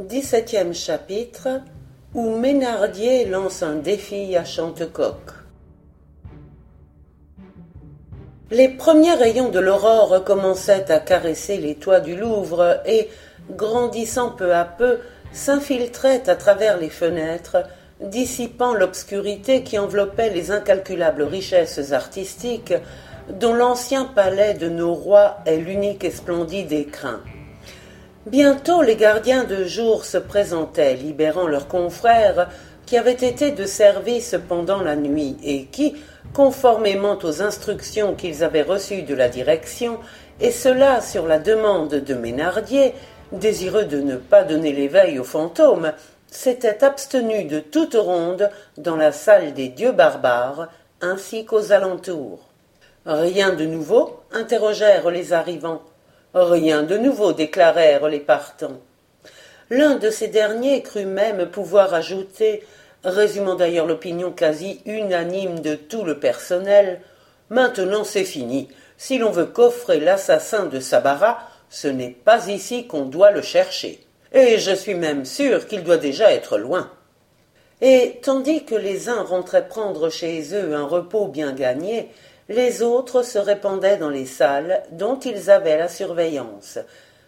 Dix-septième chapitre où Ménardier lance un défi à Chantecoq. Les premiers rayons de l'aurore commençaient à caresser les toits du Louvre et, grandissant peu à peu, s'infiltraient à travers les fenêtres, dissipant l'obscurité qui enveloppait les incalculables richesses artistiques dont l'ancien palais de nos rois est l'unique et splendide écrin. Bientôt les gardiens de jour se présentaient, libérant leurs confrères qui avaient été de service pendant la nuit et qui, conformément aux instructions qu'ils avaient reçues de la direction, et cela sur la demande de Ménardier, désireux de ne pas donner l'éveil aux fantômes, s'étaient abstenus de toute ronde dans la salle des dieux barbares, ainsi qu'aux alentours. Rien de nouveau? interrogèrent les arrivants. Rien de nouveau, déclarèrent les partants. L'un de ces derniers crut même pouvoir ajouter, résumant d'ailleurs l'opinion quasi unanime de tout le personnel, Maintenant c'est fini. Si l'on veut coffrer l'assassin de Sabara, ce n'est pas ici qu'on doit le chercher. Et je suis même sûr qu'il doit déjà être loin. Et tandis que les uns rentraient prendre chez eux un repos bien gagné, les autres se répandaient dans les salles dont ils avaient la surveillance.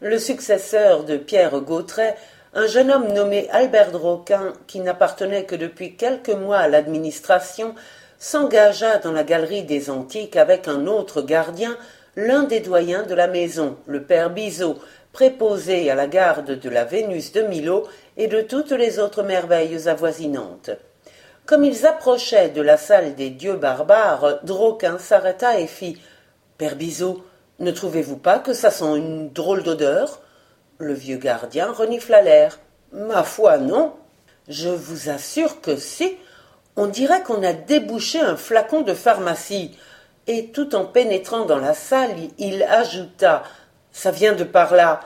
Le successeur de Pierre Gautret, un jeune homme nommé Albert Droquin, qui n'appartenait que depuis quelques mois à l'administration, s'engagea dans la galerie des antiques avec un autre gardien, l'un des doyens de la maison, le père Bizot, préposé à la garde de la Vénus de Milo et de toutes les autres merveilles avoisinantes. Comme ils approchaient de la salle des dieux barbares, Droquin s'arrêta et fit Père Bizot, ne trouvez-vous pas que ça sent une drôle d'odeur? Le vieux gardien renifla l'air. Ma foi, non. Je vous assure que si. On dirait qu'on a débouché un flacon de pharmacie. Et tout en pénétrant dans la salle, il ajouta Ça vient de par là.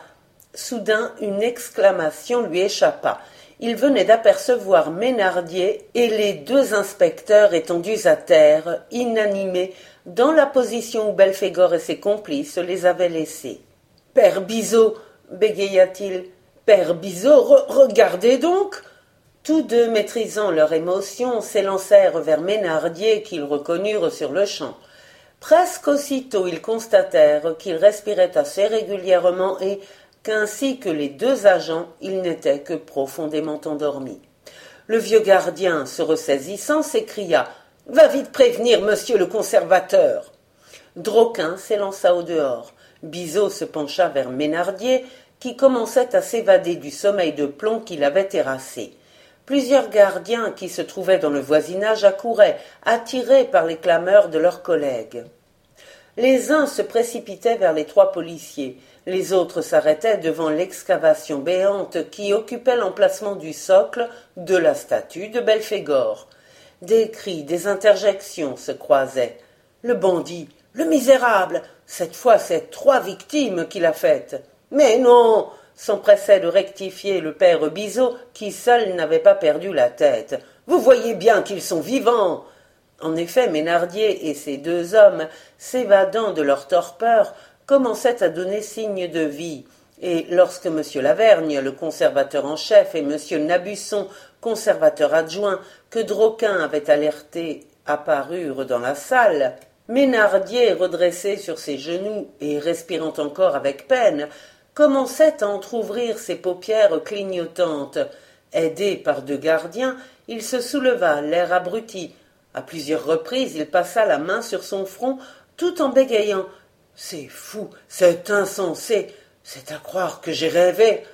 Soudain, une exclamation lui échappa il venait d'apercevoir Ménardier et les deux inspecteurs étendus à terre, inanimés, dans la position où Belphégor et ses complices les avaient laissés. Père Bizot, bégaya-t-il, Père Bizot, regardez donc Tous deux, maîtrisant leur émotion, s'élancèrent vers Ménardier qu'ils reconnurent sur le champ. Presque aussitôt ils constatèrent qu'il respirait assez régulièrement et, qu'ainsi que les deux agents, il n'était que profondément endormi. Le vieux gardien, se ressaisissant, s'écria Va vite prévenir monsieur le conservateur. Droquin s'élança au dehors. Bizot se pencha vers Ménardier, qui commençait à s'évader du sommeil de plomb qui l'avait terrassé. Plusieurs gardiens qui se trouvaient dans le voisinage accouraient, attirés par les clameurs de leurs collègues. Les uns se précipitaient vers les trois policiers, les autres s'arrêtaient devant l'excavation béante qui occupait l'emplacement du socle de la statue de Belphégor. Des cris, des interjections se croisaient. Le bandit, le misérable, cette fois c'est trois victimes qu'il a faites. Mais non, s'empressait de rectifier le père Bizot, qui seul n'avait pas perdu la tête. Vous voyez bien qu'ils sont vivants. En effet, Ménardier et ces deux hommes, s'évadant de leur torpeur, commençait à donner signe de vie, et lorsque M. Lavergne, le conservateur en chef, et M. Nabusson, conservateur adjoint, que Droquin avait alerté, apparurent dans la salle, Ménardier, redressé sur ses genoux et respirant encore avec peine, commençait à entr'ouvrir ses paupières clignotantes. Aidé par deux gardiens, il se souleva, l'air abruti. À plusieurs reprises, il passa la main sur son front, tout en bégayant c'est fou, c'est insensé, c'est à croire que j'ai rêvé.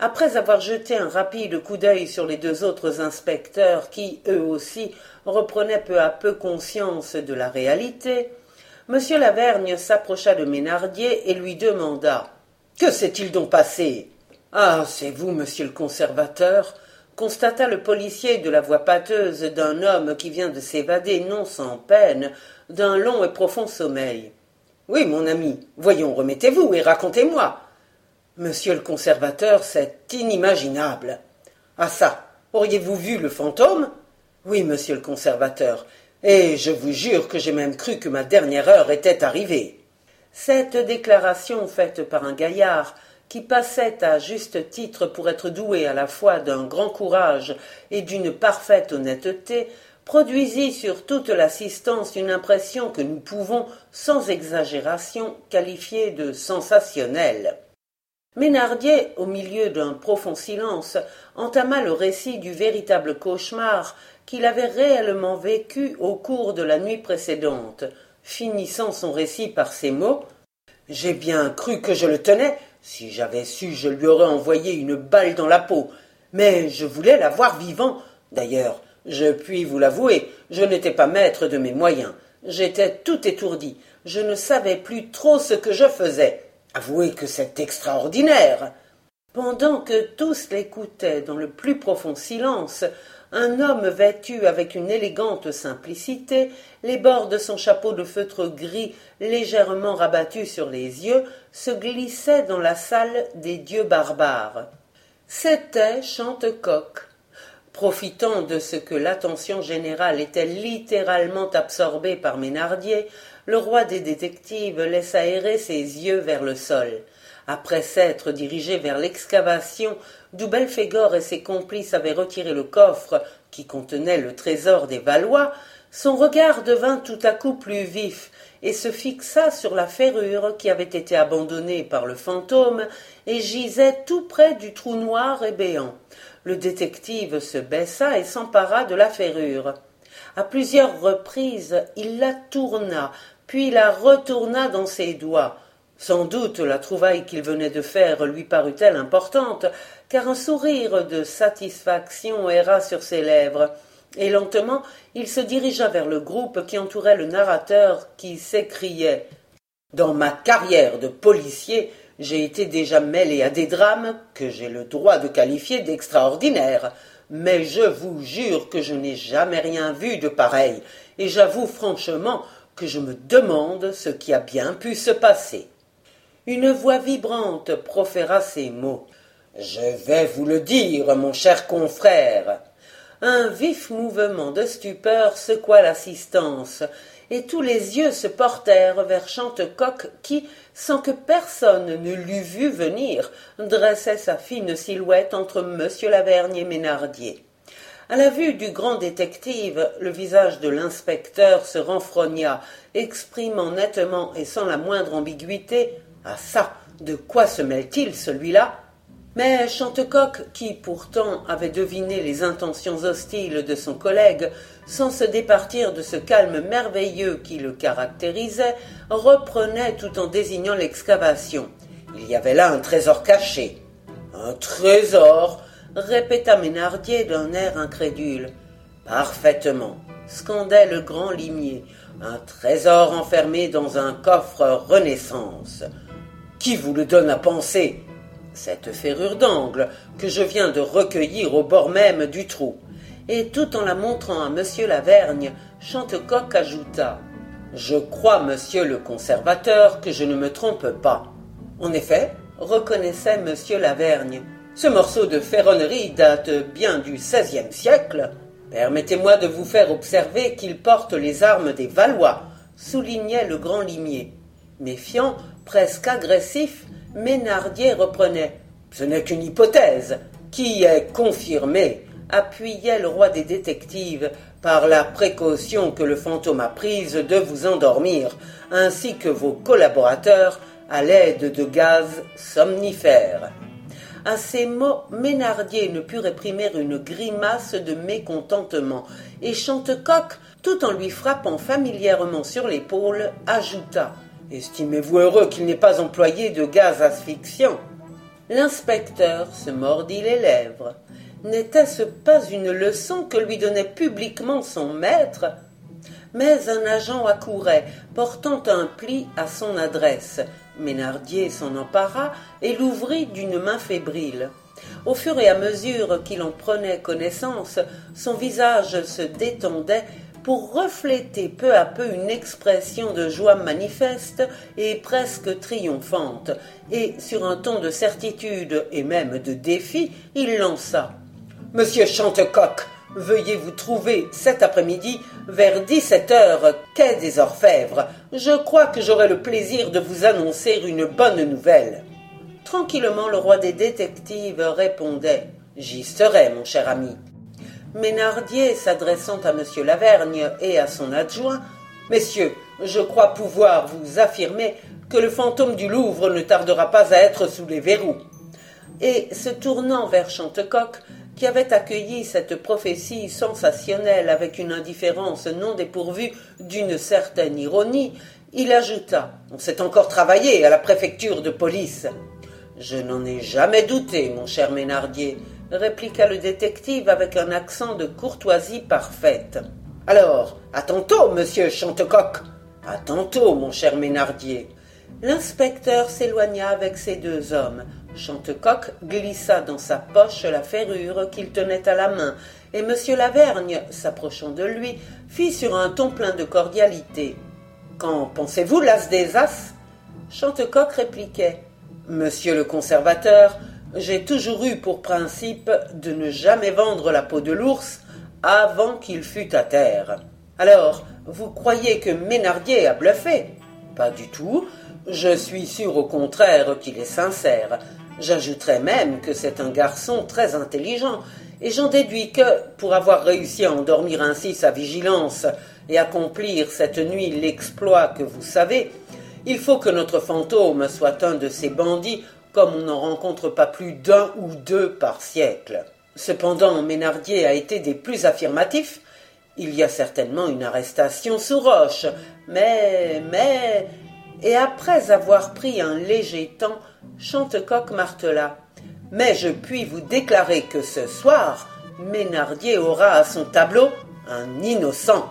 Après avoir jeté un rapide coup d'œil sur les deux autres inspecteurs qui, eux aussi, reprenaient peu à peu conscience de la réalité, M. Lavergne s'approcha de Ménardier et lui demanda Que s'est-il donc passé Ah, c'est vous, monsieur le conservateur constata le policier de la voix pâteuse d'un homme qui vient de s'évader non sans peine d'un long et profond sommeil. Oui, mon ami, voyons, remettez-vous et racontez-moi. Monsieur le conservateur, c'est inimaginable. Ah ça, auriez-vous vu le fantôme? Oui, monsieur le conservateur, et je vous jure que j'ai même cru que ma dernière heure était arrivée. Cette déclaration faite par un gaillard qui passait à juste titre pour être doué à la fois d'un grand courage et d'une parfaite honnêteté, produisit sur toute l'assistance une impression que nous pouvons, sans exagération, qualifier de sensationnelle. Ménardier, au milieu d'un profond silence, entama le récit du véritable cauchemar qu'il avait réellement vécu au cours de la nuit précédente, finissant son récit par ces mots J'ai bien cru que je le tenais, si j'avais su, je lui aurais envoyé une balle dans la peau. Mais je voulais l'avoir vivant. D'ailleurs, je puis vous l'avouer, je n'étais pas maître de mes moyens. J'étais tout étourdi. Je ne savais plus trop ce que je faisais. Avouez que c'est extraordinaire. Pendant que tous l'écoutaient dans le plus profond silence, un homme vêtu avec une élégante simplicité, les bords de son chapeau de feutre gris légèrement rabattus sur les yeux, se glissait dans la salle des dieux barbares. C'était Chantecoq. Profitant de ce que l'attention générale était littéralement absorbée par Ménardier, le roi des détectives laissa errer ses yeux vers le sol. Après s'être dirigé vers l'excavation d'où Belphégor et ses complices avaient retiré le coffre qui contenait le trésor des Valois, son regard devint tout à coup plus vif et se fixa sur la ferrure qui avait été abandonnée par le fantôme et gisait tout près du trou noir et béant. Le détective se baissa et s'empara de la ferrure. À plusieurs reprises, il la tourna, puis la retourna dans ses doigts. Sans doute la trouvaille qu'il venait de faire lui parut-elle importante, car un sourire de satisfaction erra sur ses lèvres, et lentement il se dirigea vers le groupe qui entourait le narrateur qui s'écriait Dans ma carrière de policier, j'ai été déjà mêlé à des drames que j'ai le droit de qualifier d'extraordinaires, mais je vous jure que je n'ai jamais rien vu de pareil, et j'avoue franchement que je me demande ce qui a bien pu se passer. Une voix vibrante proféra ces mots. Je vais vous le dire, mon cher confrère. Un vif mouvement de stupeur secoua l'assistance, et tous les yeux se portèrent vers Chantecoq qui, sans que personne ne l'eût vu venir, dressait sa fine silhouette entre monsieur Lavergne et Ménardier. À la vue du grand détective, le visage de l'inspecteur se renfrogna, exprimant nettement et sans la moindre ambiguïté ah ça De quoi se mêle-t-il, celui-là? Mais Chantecoq, qui pourtant avait deviné les intentions hostiles de son collègue, sans se départir de ce calme merveilleux qui le caractérisait, reprenait tout en désignant l'excavation. Il y avait là un trésor caché. Un trésor répéta Ménardier d'un air incrédule. Parfaitement, scandait le grand limier. Un trésor enfermé dans un coffre Renaissance. Qui vous le donne à penser? Cette ferrure d'angle que je viens de recueillir au bord même du trou. Et tout en la montrant à monsieur Lavergne, Chantecoq ajouta Je crois, monsieur le conservateur, que je ne me trompe pas. En effet, reconnaissait monsieur Lavergne, ce morceau de ferronnerie date bien du XVIe siècle. Permettez-moi de vous faire observer qu'il porte les armes des Valois, soulignait le grand limier. Méfiant, presque agressif, Ménardier reprenait. Ce n'est qu'une hypothèse, qui est confirmée, appuyait le roi des détectives par la précaution que le fantôme a prise de vous endormir, ainsi que vos collaborateurs, à l'aide de gaz somnifères. À ces mots, Ménardier ne put réprimer une grimace de mécontentement, et Chantecoq, tout en lui frappant familièrement sur l'épaule, ajouta Estimez-vous heureux qu'il n'ait pas employé de gaz asphyxiant L'inspecteur se mordit les lèvres. N'était-ce pas une leçon que lui donnait publiquement son maître Mais un agent accourait, portant un pli à son adresse. Ménardier s'en empara et l'ouvrit d'une main fébrile. Au fur et à mesure qu'il en prenait connaissance, son visage se détendait pour refléter peu à peu une expression de joie manifeste et presque triomphante, et sur un ton de certitude et même de défi, il lança. Monsieur Chantecoq, veuillez vous trouver cet après-midi vers dix-sept heures quai des Orfèvres. Je crois que j'aurai le plaisir de vous annoncer une bonne nouvelle. Tranquillement, le roi des détectives répondait J'y serai, mon cher ami. Ménardier, s'adressant à M. Lavergne et à son adjoint, Messieurs, je crois pouvoir vous affirmer que le fantôme du Louvre ne tardera pas à être sous les verrous. Et se tournant vers Chantecoq, qui avait accueilli cette prophétie sensationnelle avec une indifférence non dépourvue d'une certaine ironie, il ajouta On s'est encore travaillé à la préfecture de police. Je n'en ai jamais douté, mon cher Ménardier, répliqua le détective avec un accent de courtoisie parfaite. Alors, à tantôt, monsieur Chantecoq. À tantôt, mon cher Ménardier. L'inspecteur s'éloigna avec ses deux hommes. Chantecoq glissa dans sa poche la ferrure qu'il tenait à la main, et monsieur Lavergne, s'approchant de lui, fit sur un ton plein de cordialité. Qu'en pensez-vous, l'as des as? Chantecoq répliquait. Monsieur le conservateur, j'ai toujours eu pour principe de ne jamais vendre la peau de l'ours avant qu'il fût à terre. Alors, vous croyez que Ménardier a bluffé? Pas du tout. Je suis sûr au contraire qu'il est sincère. J'ajouterais même que c'est un garçon très intelligent, et j'en déduis que, pour avoir réussi à endormir ainsi sa vigilance et accomplir cette nuit l'exploit que vous savez, il faut que notre fantôme soit un de ces bandits comme on n'en rencontre pas plus d'un ou deux par siècle. Cependant, Ménardier a été des plus affirmatifs. Il y a certainement une arrestation sous roche, mais, mais, et après avoir pris un léger temps, Chantecoq martela. Mais je puis vous déclarer que ce soir, Ménardier aura à son tableau un innocent.